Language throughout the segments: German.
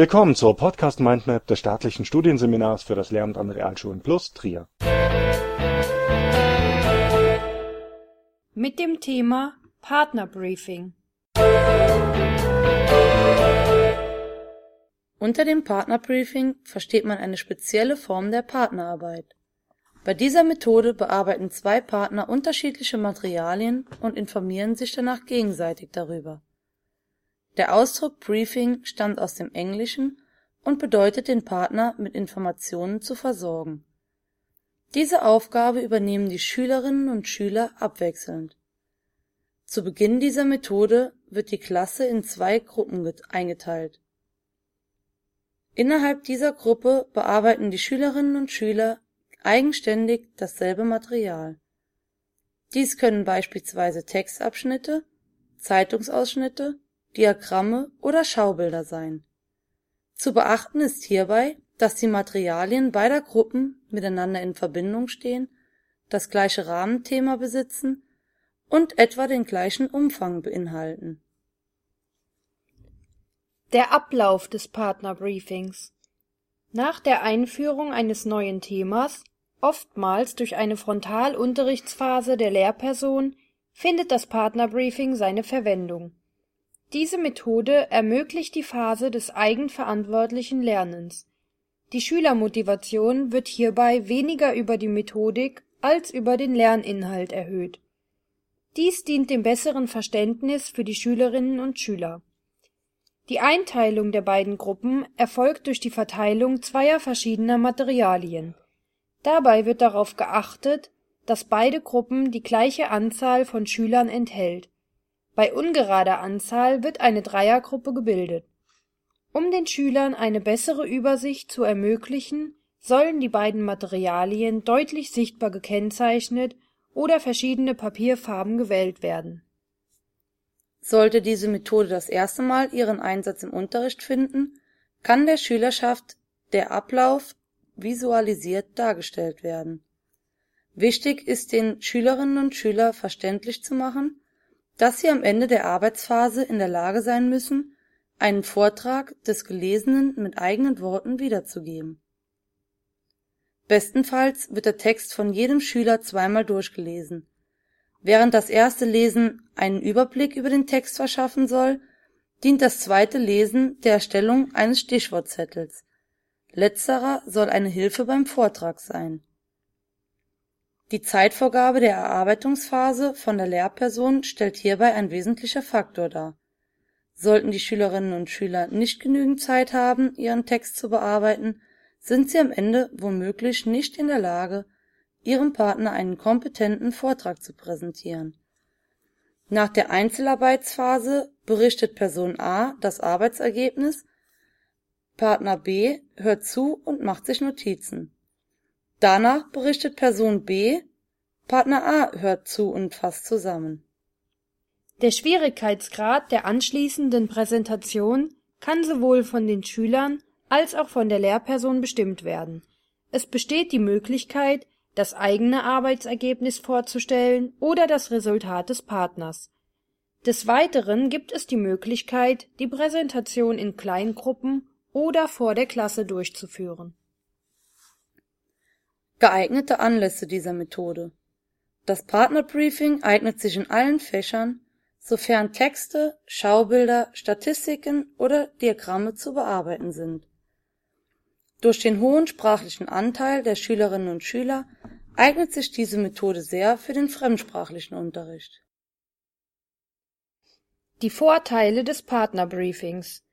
Willkommen zur Podcast Mindmap des staatlichen Studienseminars für das Lehramt an Realschulen Plus Trier. Mit dem Thema Partnerbriefing. Unter dem Partnerbriefing versteht man eine spezielle Form der Partnerarbeit. Bei dieser Methode bearbeiten zwei Partner unterschiedliche Materialien und informieren sich danach gegenseitig darüber. Der Ausdruck Briefing stammt aus dem Englischen und bedeutet den Partner mit Informationen zu versorgen. Diese Aufgabe übernehmen die Schülerinnen und Schüler abwechselnd. Zu Beginn dieser Methode wird die Klasse in zwei Gruppen eingeteilt. Innerhalb dieser Gruppe bearbeiten die Schülerinnen und Schüler eigenständig dasselbe Material. Dies können beispielsweise Textabschnitte, Zeitungsausschnitte Diagramme oder Schaubilder sein. Zu beachten ist hierbei, dass die Materialien beider Gruppen miteinander in Verbindung stehen, das gleiche Rahmenthema besitzen und etwa den gleichen Umfang beinhalten. Der Ablauf des Partnerbriefings Nach der Einführung eines neuen Themas, oftmals durch eine Frontalunterrichtsphase der Lehrperson, findet das Partnerbriefing seine Verwendung diese Methode ermöglicht die Phase des eigenverantwortlichen Lernens. Die Schülermotivation wird hierbei weniger über die Methodik als über den Lerninhalt erhöht. Dies dient dem besseren Verständnis für die Schülerinnen und Schüler. Die Einteilung der beiden Gruppen erfolgt durch die Verteilung zweier verschiedener Materialien. Dabei wird darauf geachtet, dass beide Gruppen die gleiche Anzahl von Schülern enthält bei ungerader Anzahl wird eine Dreiergruppe gebildet. Um den Schülern eine bessere Übersicht zu ermöglichen, sollen die beiden Materialien deutlich sichtbar gekennzeichnet oder verschiedene Papierfarben gewählt werden. Sollte diese Methode das erste Mal ihren Einsatz im Unterricht finden, kann der Schülerschaft der Ablauf visualisiert dargestellt werden. Wichtig ist den Schülerinnen und Schülern verständlich zu machen dass sie am Ende der Arbeitsphase in der Lage sein müssen, einen Vortrag des Gelesenen mit eigenen Worten wiederzugeben. Bestenfalls wird der Text von jedem Schüler zweimal durchgelesen. Während das erste Lesen einen Überblick über den Text verschaffen soll, dient das zweite Lesen der Erstellung eines Stichwortzettels. Letzterer soll eine Hilfe beim Vortrag sein die Zeitvorgabe der Erarbeitungsphase von der Lehrperson stellt hierbei ein wesentlicher Faktor dar. Sollten die Schülerinnen und Schüler nicht genügend Zeit haben, ihren Text zu bearbeiten, sind sie am Ende womöglich nicht in der Lage, ihrem Partner einen kompetenten Vortrag zu präsentieren. Nach der Einzelarbeitsphase berichtet Person A das Arbeitsergebnis, Partner B hört zu und macht sich Notizen Danach berichtet Person B, Partner A hört zu und fasst zusammen. Der Schwierigkeitsgrad der anschließenden Präsentation kann sowohl von den Schülern als auch von der Lehrperson bestimmt werden. Es besteht die Möglichkeit, das eigene Arbeitsergebnis vorzustellen oder das Resultat des Partners. Des Weiteren gibt es die Möglichkeit, die Präsentation in Kleingruppen oder vor der Klasse durchzuführen Geeignete Anlässe dieser Methode Das Partnerbriefing eignet sich in allen Fächern, sofern Texte, Schaubilder, Statistiken oder Diagramme zu bearbeiten sind. Durch den hohen sprachlichen Anteil der Schülerinnen und Schüler eignet sich diese Methode sehr für den fremdsprachlichen Unterricht. Die Vorteile des Partnerbriefings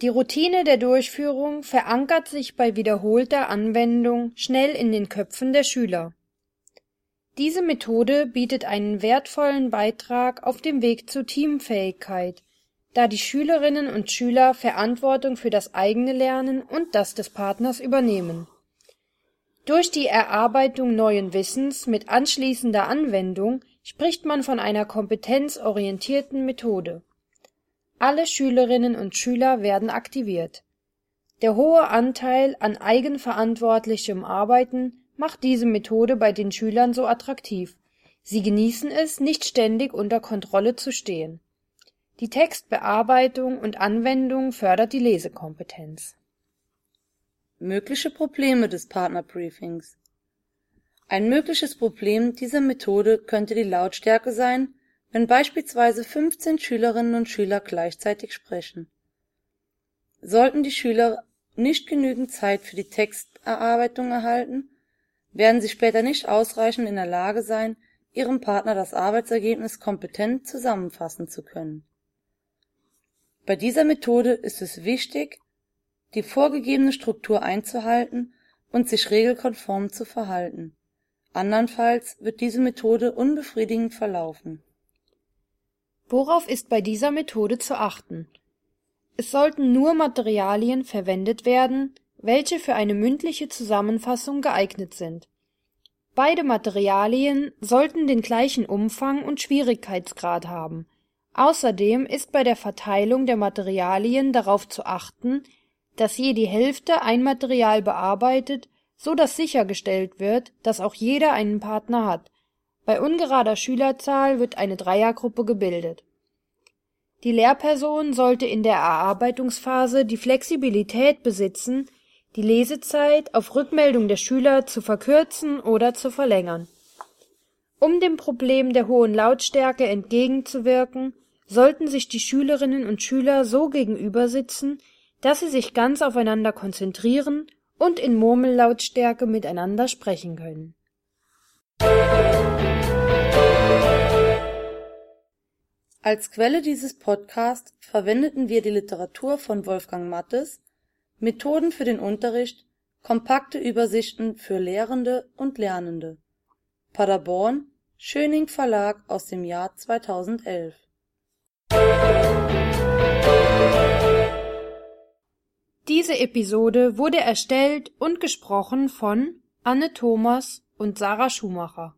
die Routine der Durchführung verankert sich bei wiederholter Anwendung schnell in den Köpfen der Schüler. Diese Methode bietet einen wertvollen Beitrag auf dem Weg zur Teamfähigkeit, da die Schülerinnen und Schüler Verantwortung für das eigene Lernen und das des Partners übernehmen. Durch die Erarbeitung neuen Wissens mit anschließender Anwendung spricht man von einer kompetenzorientierten Methode alle Schülerinnen und Schüler werden aktiviert. Der hohe Anteil an eigenverantwortlichem Arbeiten macht diese Methode bei den Schülern so attraktiv. Sie genießen es, nicht ständig unter Kontrolle zu stehen. Die Textbearbeitung und Anwendung fördert die Lesekompetenz. Mögliche Probleme des Partnerbriefings Ein mögliches Problem dieser Methode könnte die Lautstärke sein, wenn beispielsweise 15 Schülerinnen und Schüler gleichzeitig sprechen. Sollten die Schüler nicht genügend Zeit für die Texterarbeitung erhalten, werden sie später nicht ausreichend in der Lage sein, ihrem Partner das Arbeitsergebnis kompetent zusammenfassen zu können. Bei dieser Methode ist es wichtig, die vorgegebene Struktur einzuhalten und sich regelkonform zu verhalten. Andernfalls wird diese Methode unbefriedigend verlaufen. Worauf ist bei dieser Methode zu achten? Es sollten nur Materialien verwendet werden, welche für eine mündliche Zusammenfassung geeignet sind. Beide Materialien sollten den gleichen Umfang und Schwierigkeitsgrad haben. Außerdem ist bei der Verteilung der Materialien darauf zu achten, dass je die Hälfte ein Material bearbeitet, so dass sichergestellt wird, dass auch jeder einen Partner hat. Bei ungerader Schülerzahl wird eine Dreiergruppe gebildet. Die Lehrperson sollte in der Erarbeitungsphase die Flexibilität besitzen, die Lesezeit auf Rückmeldung der Schüler zu verkürzen oder zu verlängern. Um dem Problem der hohen Lautstärke entgegenzuwirken, sollten sich die Schülerinnen und Schüler so gegenübersitzen, dass sie sich ganz aufeinander konzentrieren und in Murmellautstärke miteinander sprechen können. Als Quelle dieses Podcasts verwendeten wir die Literatur von Wolfgang Mattes, Methoden für den Unterricht, kompakte Übersichten für Lehrende und Lernende. Paderborn, Schöning Verlag aus dem Jahr 2011. Diese Episode wurde erstellt und gesprochen von Anne Thomas und Sarah Schumacher.